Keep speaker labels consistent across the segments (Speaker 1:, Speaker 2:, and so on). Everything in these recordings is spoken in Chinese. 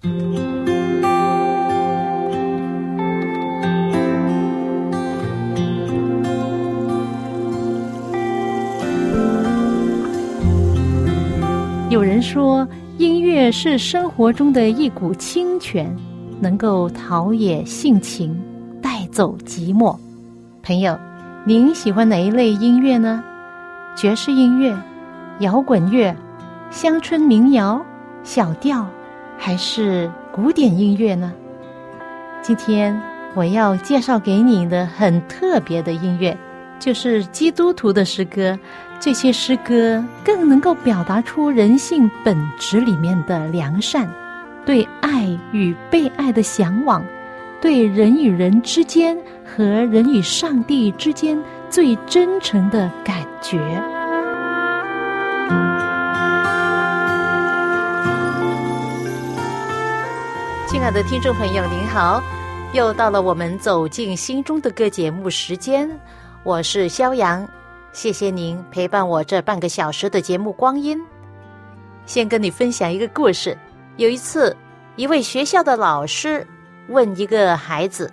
Speaker 1: 有人说，音乐是生活中的一股清泉，能够陶冶性情，带走寂寞。朋友，您喜欢哪一类音乐呢？爵士音乐、摇滚乐、乡村民谣、小调，还是古典音乐呢？今天我要介绍给你的很特别的音乐，就是基督徒的诗歌。这些诗歌更能够表达出人性本质里面的良善，对爱与被爱的向往，对人与人之间和人与上帝之间最真诚的感觉。爱的听众朋友，您好，又到了我们走进心中的歌节目时间，我是肖阳。谢谢您陪伴我这半个小时的节目光阴。先跟你分享一个故事。有一次，一位学校的老师问一个孩子：“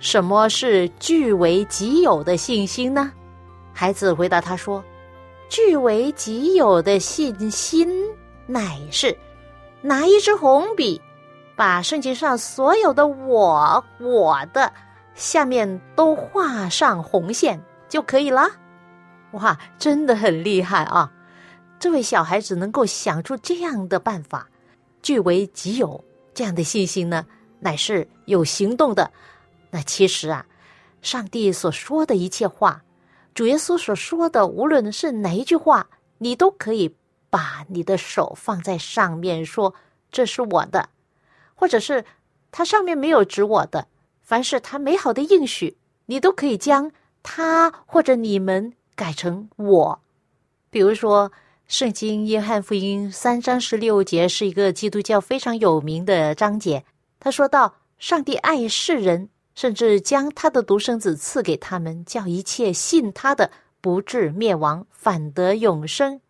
Speaker 1: 什么是据为己有的信心呢？”孩子回答他说：“据为己有的信心，乃是拿一支红笔，把圣经上所有的‘我’‘我的’下面都画上红线就可以了。”哇，真的很厉害啊！这位小孩子能够想出这样的办法，据为己有这样的信心呢，乃是有行动的。那其实啊，上帝所说的一切话，主耶稣所说的，无论是哪一句话，你都可以把你的手放在上面，说这是我的，或者是它上面没有指我的，凡是他美好的应许，你都可以将他或者你们。改成我，比如说《圣经约翰福音》三章十六节是一个基督教非常有名的章节。他说到：“上帝爱世人，甚至将他的独生子赐给他们，叫一切信他的不至灭亡，反得永生。”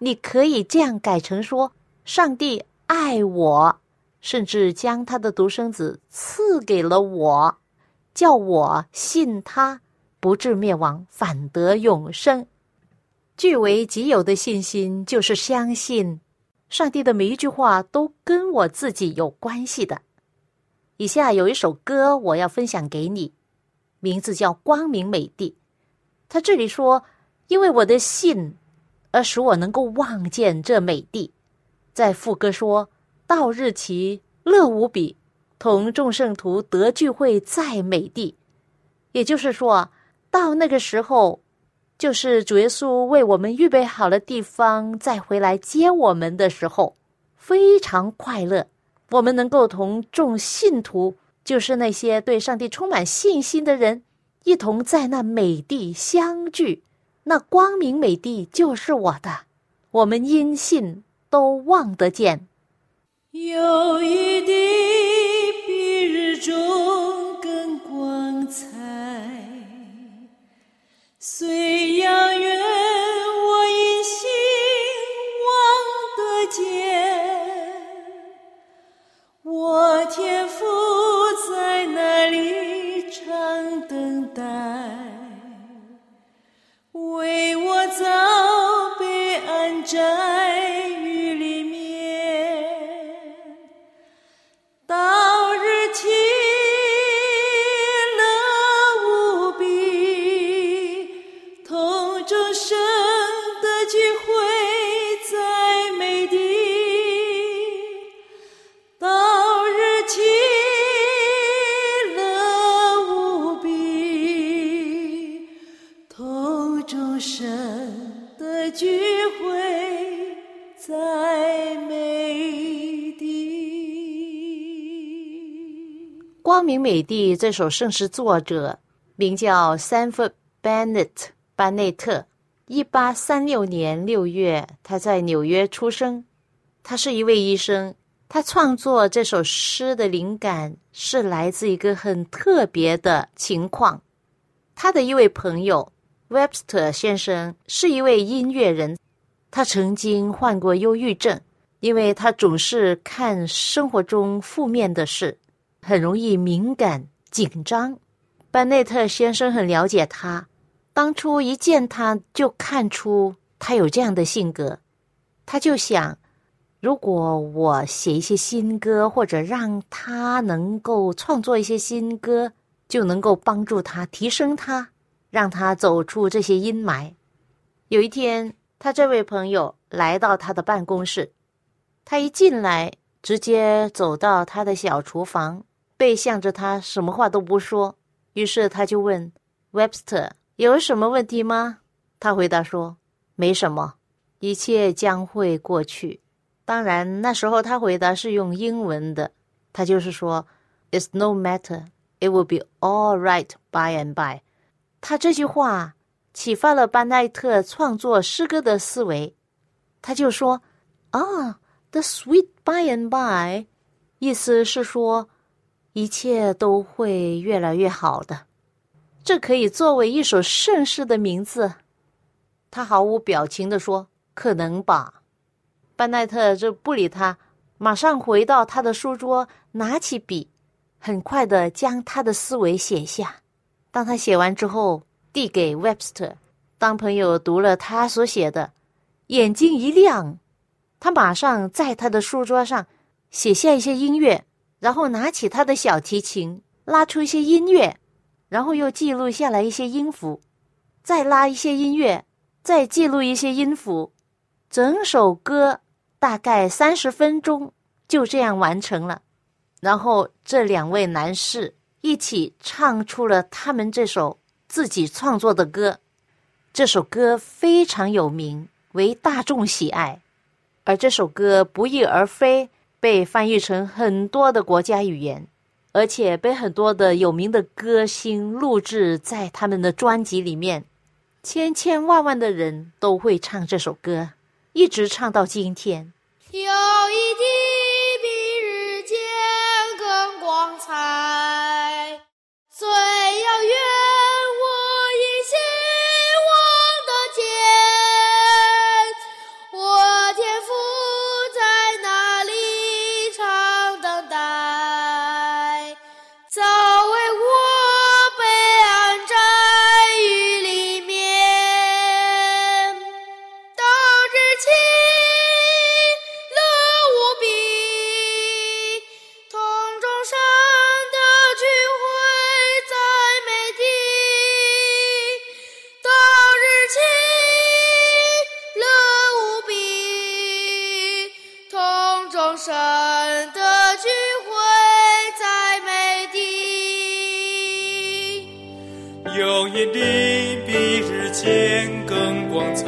Speaker 1: 你可以这样改成说：“上帝爱我，甚至将他的独生子赐给了我，叫我信他。”不至灭亡，反得永生。据为己有的信心，就是相信上帝的每一句话都跟我自己有关系的。以下有一首歌，我要分享给你，名字叫《光明美地》。他这里说：“因为我的信，而使我能够望见这美地。”在副歌说：“到日期乐无比，同众圣徒得聚会在美地。”也就是说。到那个时候，就是主耶稣为我们预备好了地方，再回来接我们的时候，非常快乐。我们能够同众信徒，就是那些对上帝充满信心的人，一同在那美地相聚。那光明美地就是我的，我们因信都望得见。
Speaker 2: 友谊的比日中更光彩。虽
Speaker 1: 光明美地这首圣诗作者名叫 Sanford Bennett 班内特，一八三六年六月，他在纽约出生。他是一位医生。他创作这首诗的灵感是来自一个很特别的情况。他的一位朋友 Webster 先生是一位音乐人，他曾经患过忧郁症。因为他总是看生活中负面的事，很容易敏感紧张。班内特先生很了解他，当初一见他就看出他有这样的性格，他就想，如果我写一些新歌，或者让他能够创作一些新歌，就能够帮助他提升他，让他走出这些阴霾。有一天，他这位朋友来到他的办公室。他一进来，直接走到他的小厨房，背向着他，什么话都不说。于是他就问 Webster：“ 有什么问题吗？”他回答说：“没什么，一切将会过去。”当然，那时候他回答是用英文的，他就是说：“It's no matter, it will be all right by and by。”他这句话启发了班奈特创作诗歌的思维，他就说：“啊。” The sweet by and by，意思是说一切都会越来越好的。这可以作为一首盛世的名字。他毫无表情的说：“可能吧。”班奈特就不理他，马上回到他的书桌，拿起笔，很快的将他的思维写下。当他写完之后，递给 Webster。当朋友读了他所写的，眼睛一亮。他马上在他的书桌上写下一些音乐，然后拿起他的小提琴，拉出一些音乐，然后又记录下来一些音符，再拉一些音乐，再记录一些音符，整首歌大概三十分钟就这样完成了。然后这两位男士一起唱出了他们这首自己创作的歌，这首歌非常有名，为大众喜爱。而这首歌不翼而飞，被翻译成很多的国家语言，而且被很多的有名的歌星录制在他们的专辑里面，千千万万的人都会唱这首歌，一直唱到今天。
Speaker 3: 有一天我眼里比日间更光彩。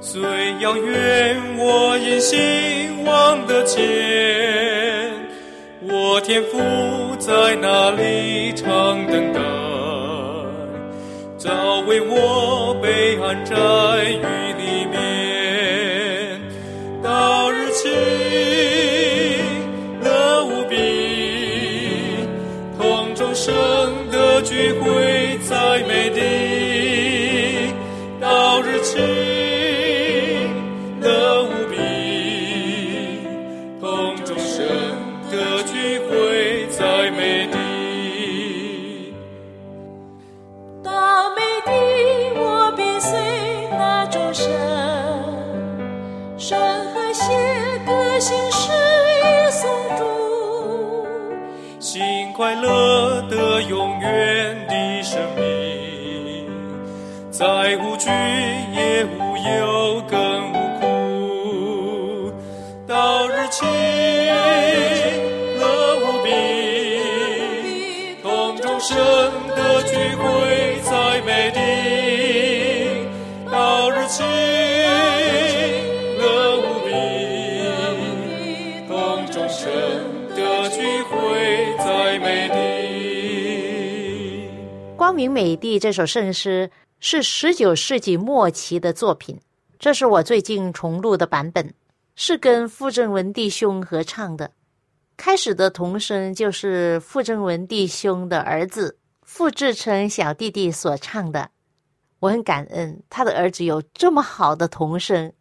Speaker 3: 虽遥远，我也希望得见，我
Speaker 4: 天父在那里常等待，早为我备安斋。聚会。快乐的、永远的生命，再无惧。美
Speaker 1: 帝》这首圣诗是十九世纪末期的作品，这是我最近重录的版本，是跟傅正文弟兄合唱的。开始的童声就是傅正文弟兄的儿子傅志成小弟弟所唱的。我很感恩他的儿子有这么好的童声。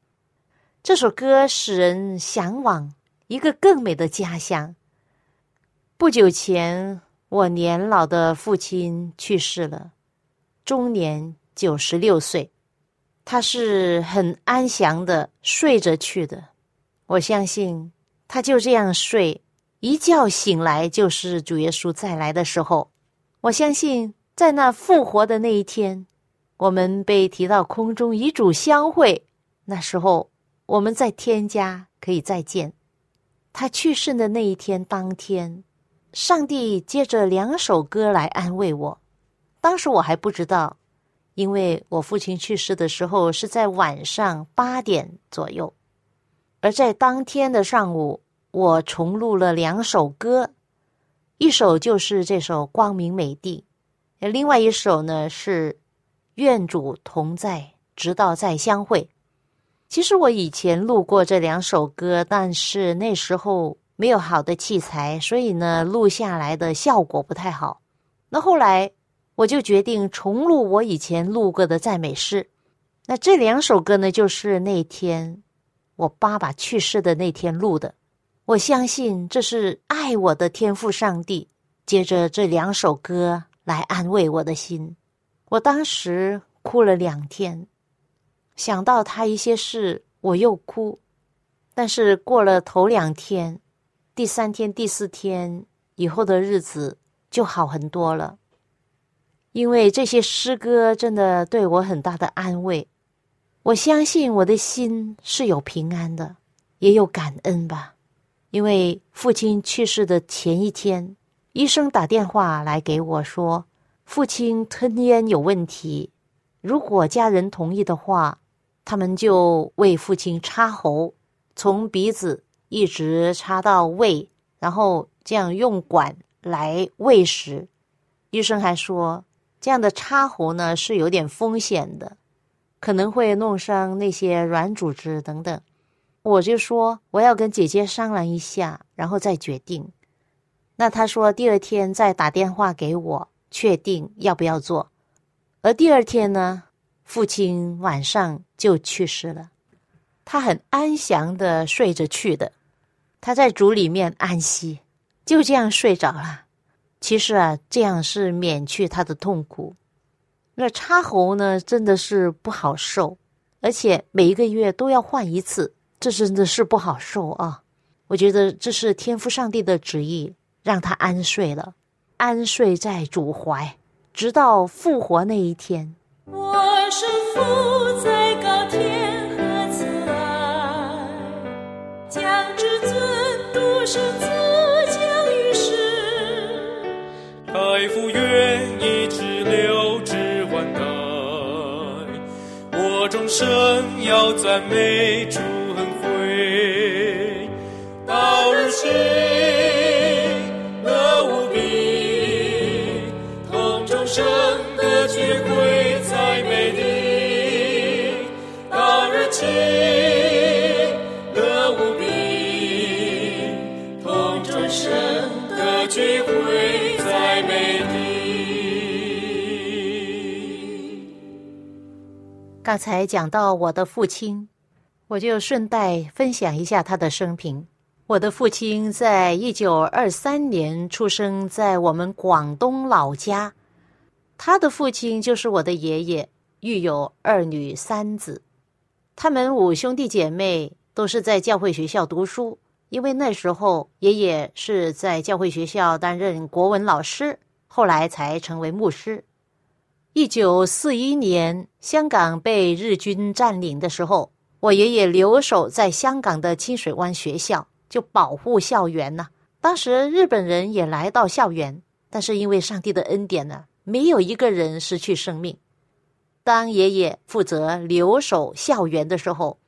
Speaker 1: 这首歌使人向往一个更美的家乡。不久前，我年老的父亲去世了，终年九十六岁。他是很安详的睡着去的，我相信他就这样睡，一觉醒来就是主耶稣再来的时候。我相信在那复活的那一天，我们被提到空中与主相会，那时候我们在天家可以再见。他去世的那一天当天。上帝借着两首歌来安慰我，当时我还不知道，因为我父亲去世的时候是在晚上八点左右，而在当天的上午，我重录了两首歌，一首就是这首《光明美地》，另外一首呢是《愿主同在，直到再相会》。其实我以前录过这两首歌，但是那时候。没有好的器材，所以呢，录下来的效果不太好。那后来我就决定重录我以前录过的赞美诗。那这两首歌呢，就是那天我爸爸去世的那天录的。我相信这是爱我的天赋上帝，借着这两首歌来安慰我的心。我当时哭了两天，想到他一些事，我又哭。但是过了头两天。第三天、第四天以后的日子就好很多了，因为这些诗歌真的对我很大的安慰。我相信我的心是有平安的，也有感恩吧。因为父亲去世的前一天，医生打电话来给我说，父亲吞咽有问题，如果家人同意的话，他们就为父亲插喉，从鼻子。一直插到胃，然后这样用管来喂食。医生还说，这样的插喉呢是有点风险的，可能会弄伤那些软组织等等。我就说我要跟姐姐商量一下，然后再决定。那他说第二天再打电话给我，确定要不要做。而第二天呢，父亲晚上就去世了，他很安详的睡着去的。他在主里面安息，就这样睡着了。其实啊，这样是免去他的痛苦。那插喉呢，真的是不好受，而且每一个月都要换一次，这真的是不好受啊。我觉得这是天父上帝的旨意，让他安睡了，安睡在主怀，直到复活那一天。
Speaker 2: 我身负在生自将于世，
Speaker 4: 太傅愿意直流至万代，我终生要赞美主聚会在美地。
Speaker 1: 刚才讲到我的父亲，我就顺带分享一下他的生平。我的父亲在一九二三年出生在我们广东老家，他的父亲就是我的爷爷，育有二女三子，他们五兄弟姐妹都是在教会学校读书。因为那时候爷爷是在教会学校担任国文老师，后来才成为牧师。一九四一年，香港被日军占领的时候，我爷爷留守在香港的清水湾学校，就保护校园呢。当时日本人也来到校园，但是因为上帝的恩典呢，没有一个人失去生命。当爷爷负责留守校园的时候。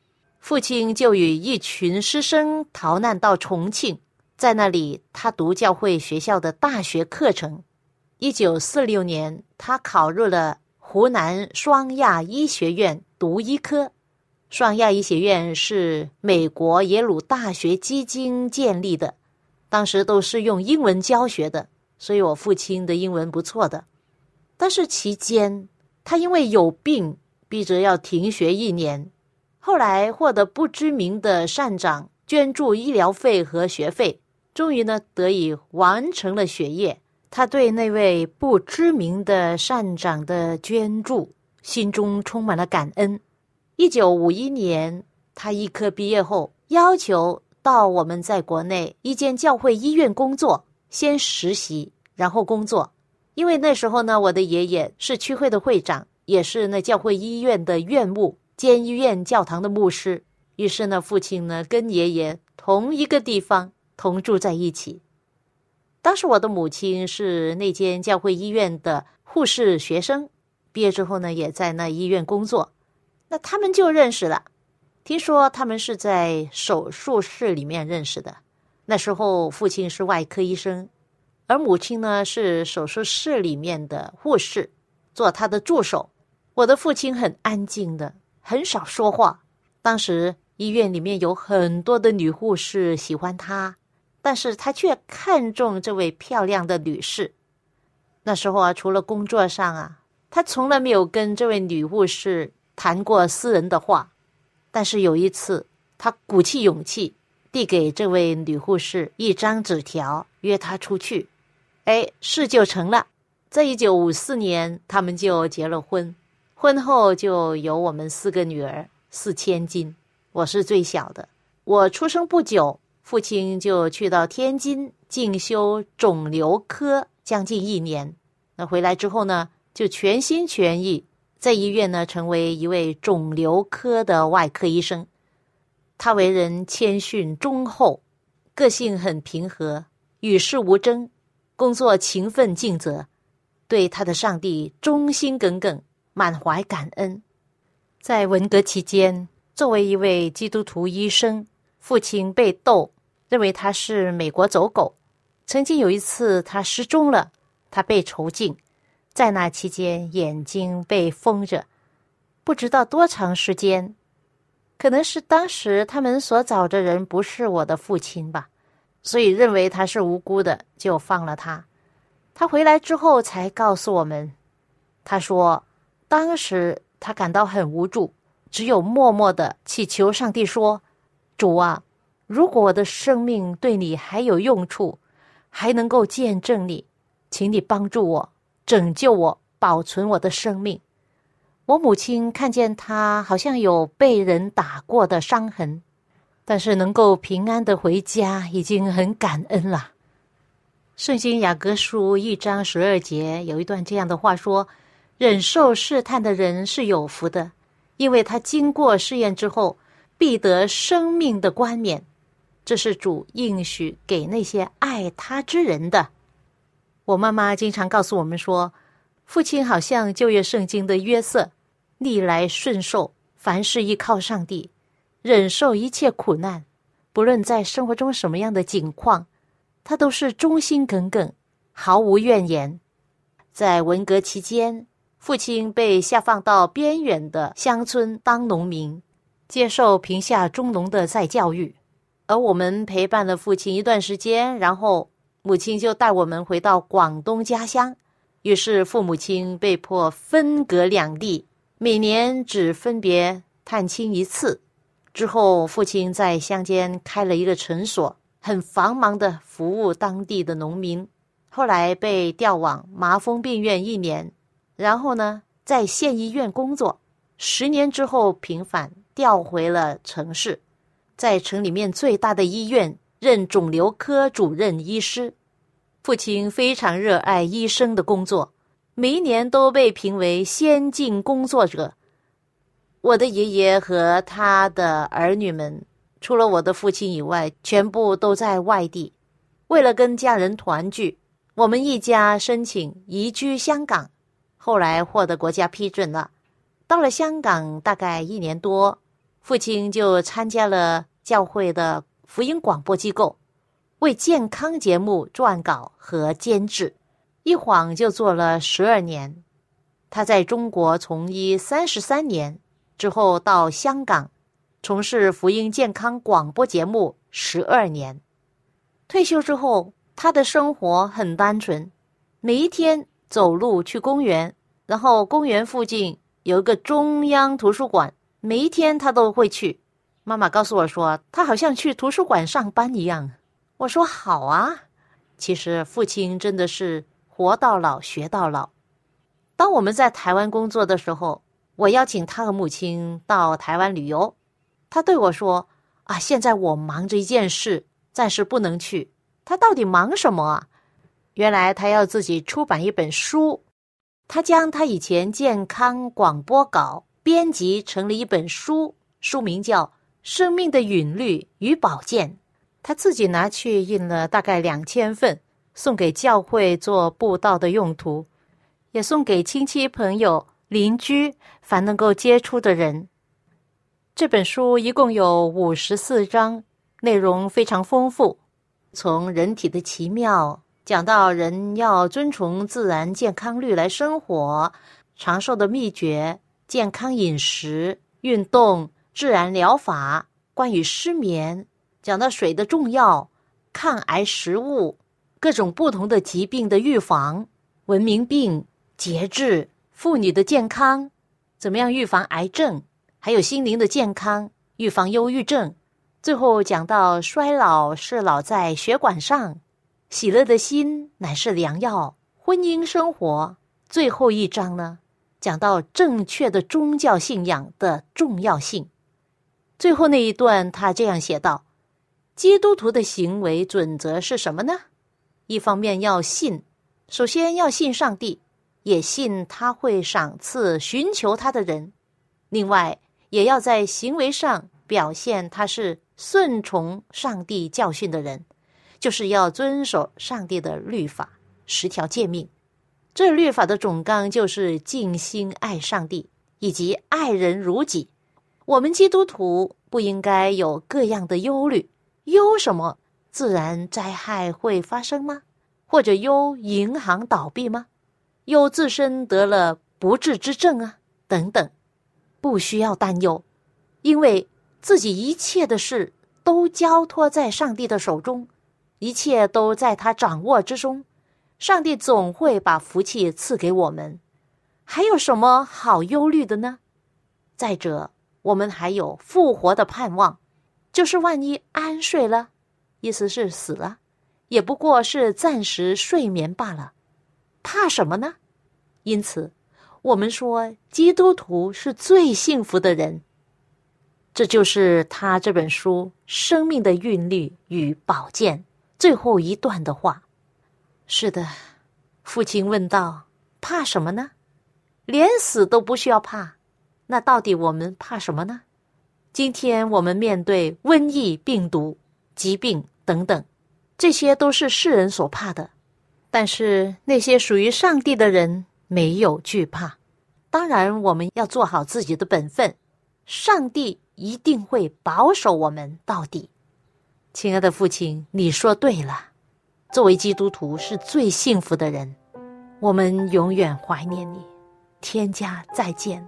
Speaker 1: 父亲就与一群师生逃难到重庆，在那里他读教会学校的大学课程。一九四六年，他考入了湖南双亚医学院读医科。双亚医学院是美国耶鲁大学基金建立的，当时都是用英文教学的，所以我父亲的英文不错的。但是期间他因为有病，逼着要停学一年。后来获得不知名的善长捐助医疗费和学费，终于呢得以完成了学业。他对那位不知名的善长的捐助，心中充满了感恩。一九五一年，他医科毕业后，要求到我们在国内一间教会医院工作，先实习，然后工作。因为那时候呢，我的爷爷是区会的会长，也是那教会医院的院务。监医院教堂的牧师，于是呢，父亲呢跟爷爷同一个地方同住在一起。当时我的母亲是那间教会医院的护士学生，毕业之后呢，也在那医院工作。那他们就认识了。听说他们是在手术室里面认识的。那时候父亲是外科医生，而母亲呢是手术室里面的护士，做他的助手。我的父亲很安静的。很少说话。当时医院里面有很多的女护士喜欢他，但是他却看中这位漂亮的女士。那时候啊，除了工作上啊，他从来没有跟这位女护士谈过私人的话。但是有一次，他鼓起勇气递给这位女护士一张纸条，约她出去。哎，事就成了。在一九五四年，他们就结了婚。婚后就有我们四个女儿，四千金，我是最小的。我出生不久，父亲就去到天津进修肿瘤科，将近一年。那回来之后呢，就全心全意在医院呢，成为一位肿瘤科的外科医生。他为人谦逊忠厚，个性很平和，与世无争，工作勤奋尽责，对他的上帝忠心耿耿。满怀感恩，在文革期间，作为一位基督徒医生，父亲被斗，认为他是美国走狗。曾经有一次，他失踪了，他被囚禁，在那期间眼睛被封着，不知道多长时间。可能是当时他们所找的人不是我的父亲吧，所以认为他是无辜的，就放了他。他回来之后才告诉我们，他说。当时他感到很无助，只有默默的祈求上帝说：“主啊，如果我的生命对你还有用处，还能够见证你，请你帮助我，拯救我，保存我的生命。”我母亲看见他好像有被人打过的伤痕，但是能够平安的回家，已经很感恩了。圣经雅各书一章十二节有一段这样的话说。忍受试探的人是有福的，因为他经过试验之后，必得生命的冠冕。这是主应许给那些爱他之人的。我妈妈经常告诉我们说，父亲好像旧约圣经的约瑟，逆来顺受，凡事依靠上帝，忍受一切苦难，不论在生活中什么样的境况，他都是忠心耿耿，毫无怨言。在文革期间。父亲被下放到边远的乡村当农民，接受贫下中农的再教育，而我们陪伴了父亲一段时间，然后母亲就带我们回到广东家乡。于是父母亲被迫分隔两地，每年只分别探亲一次。之后，父亲在乡间开了一个诊所，很繁忙的服务当地的农民。后来被调往麻风病院一年。然后呢，在县医院工作，十年之后平反，调回了城市，在城里面最大的医院任肿瘤科主任医师。父亲非常热爱医生的工作，每一年都被评为先进工作者。我的爷爷和他的儿女们，除了我的父亲以外，全部都在外地。为了跟家人团聚，我们一家申请移居香港。后来获得国家批准了，到了香港大概一年多，父亲就参加了教会的福音广播机构，为健康节目撰稿和监制，一晃就做了十二年。他在中国从医三十三年之后，到香港从事福音健康广播节目十二年。退休之后，他的生活很单纯，每一天。走路去公园，然后公园附近有一个中央图书馆，每一天他都会去。妈妈告诉我说，他好像去图书馆上班一样。我说好啊。其实父亲真的是活到老学到老。当我们在台湾工作的时候，我邀请他和母亲到台湾旅游，他对我说：“啊，现在我忙着一件事，暂时不能去。”他到底忙什么啊？原来他要自己出版一本书，他将他以前健康广播稿编辑成了一本书，书名叫《生命的韵律与保健》。他自己拿去印了大概两千份，送给教会做布道的用途，也送给亲戚朋友、邻居，凡能够接触的人。这本书一共有五十四章，内容非常丰富，从人体的奇妙讲到人要遵从自然健康律来生活，长寿的秘诀、健康饮食、运动、自然疗法，关于失眠。讲到水的重要，抗癌食物，各种不同的疾病的预防，文明病、节制，妇女的健康，怎么样预防癌症，还有心灵的健康，预防忧郁症。最后讲到衰老是老在血管上，喜乐的心乃是良药。婚姻生活最后一章呢，讲到正确的宗教信仰的重要性。最后那一段，他这样写道。基督徒的行为准则是什么呢？一方面要信，首先要信上帝，也信他会赏赐寻求他的人；另外，也要在行为上表现他是顺从上帝教训的人，就是要遵守上帝的律法十条诫命。这律法的总纲就是尽心爱上帝以及爱人如己。我们基督徒不应该有各样的忧虑。忧什么？自然灾害会发生吗？或者忧银行倒闭吗？忧自身得了不治之症啊？等等，不需要担忧，因为自己一切的事都交托在上帝的手中，一切都在他掌握之中。上帝总会把福气赐给我们，还有什么好忧虑的呢？再者，我们还有复活的盼望。就是万一安睡了，意思是死了，也不过是暂时睡眠罢了，怕什么呢？因此，我们说基督徒是最幸福的人。这就是他这本书《生命的韵律与宝剑》最后一段的话。是的，父亲问道：“怕什么呢？连死都不需要怕，那到底我们怕什么呢？”今天我们面对瘟疫、病毒、疾病等等，这些都是世人所怕的。但是那些属于上帝的人没有惧怕。当然，我们要做好自己的本分，上帝一定会保守我们到底。亲爱的父亲，你说对了。作为基督徒是最幸福的人，我们永远怀念你。天家再见。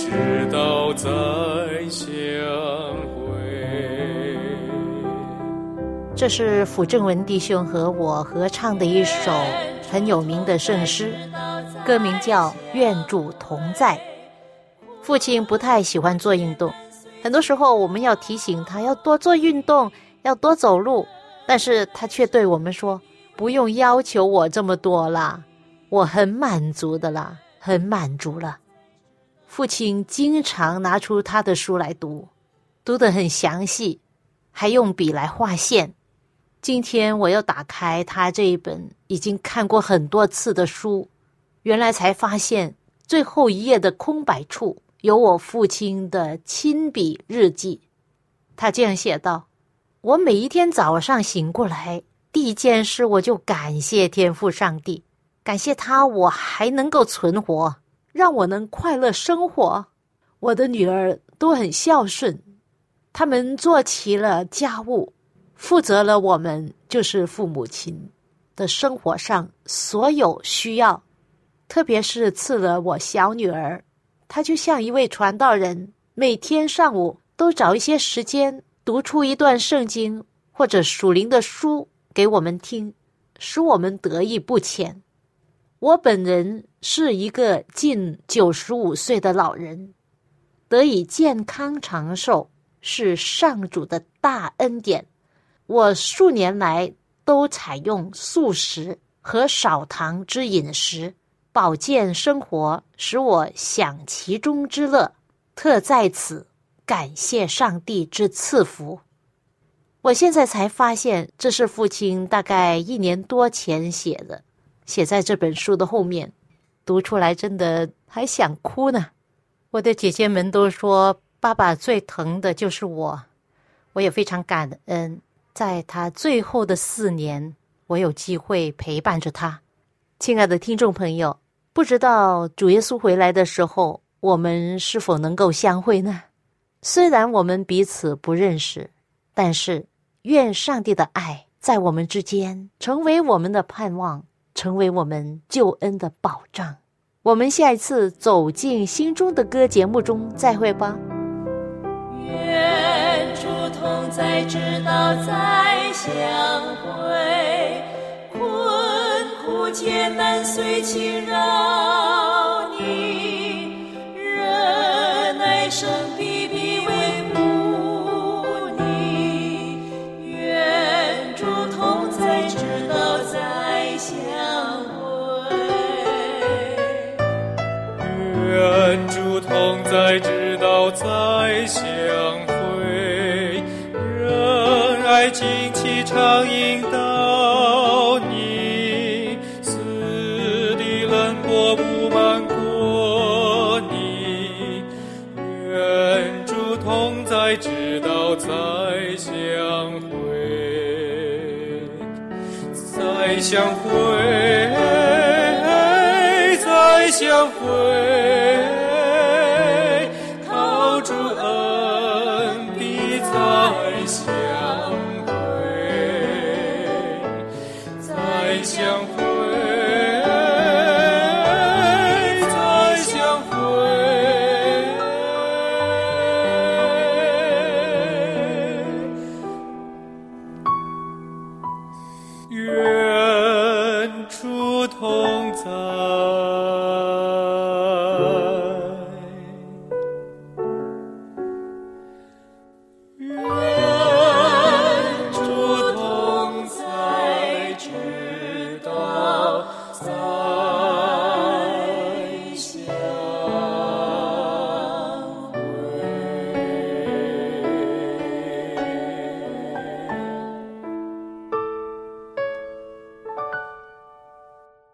Speaker 1: 直到再相会这是傅正文弟兄和我合唱的一首很有名的圣诗，歌名叫《愿主同在》。父亲不太喜欢做运动，很多时候我们要提醒他要多做运动，要多走路，但是他却对我们说：“不用要求我这么多啦，我很满足的啦，很满足了。”父亲经常拿出他的书来读，读得很详细，还用笔来画线。今天我又打开他这一本已经看过很多次的书，原来才发现最后一页的空白处有我父亲的亲笔日记。他这样写道：“我每一天早上醒过来，第一件事我就感谢天父上帝，感谢他我还能够存活，让我能快乐生活。我的女儿都很孝顺，他们做齐了家务。”负责了我们就是父母亲的生活上所有需要，特别是赐了我小女儿，她就像一位传道人，每天上午都找一些时间读出一段圣经或者属灵的书给我们听，使我们得益不浅。我本人是一个近九十五岁的老人，得以健康长寿是上主的大恩典。我数年来都采用素食和少糖之饮食，保健生活，使我享其中之乐。特在此感谢上帝之赐福。我现在才发现，这是父亲大概一年多前写的，写在这本书的后面。读出来真的还想哭呢。我的姐姐们都说，爸爸最疼的就是我，我也非常感恩。在他最后的四年，我有机会陪伴着他。亲爱的听众朋友，不知道主耶稣回来的时候，我们是否能够相会呢？虽然我们彼此不认识，但是愿上帝的爱在我们之间，成为我们的盼望，成为我们救恩的保障。我们下一次走进心中的歌节目中再会吧。
Speaker 2: 同在，直到再相会。困苦艰难虽侵扰
Speaker 4: 常引导你，死的冷漠不满过你，愿主同在，直到再相会，再相会，再相会。相会。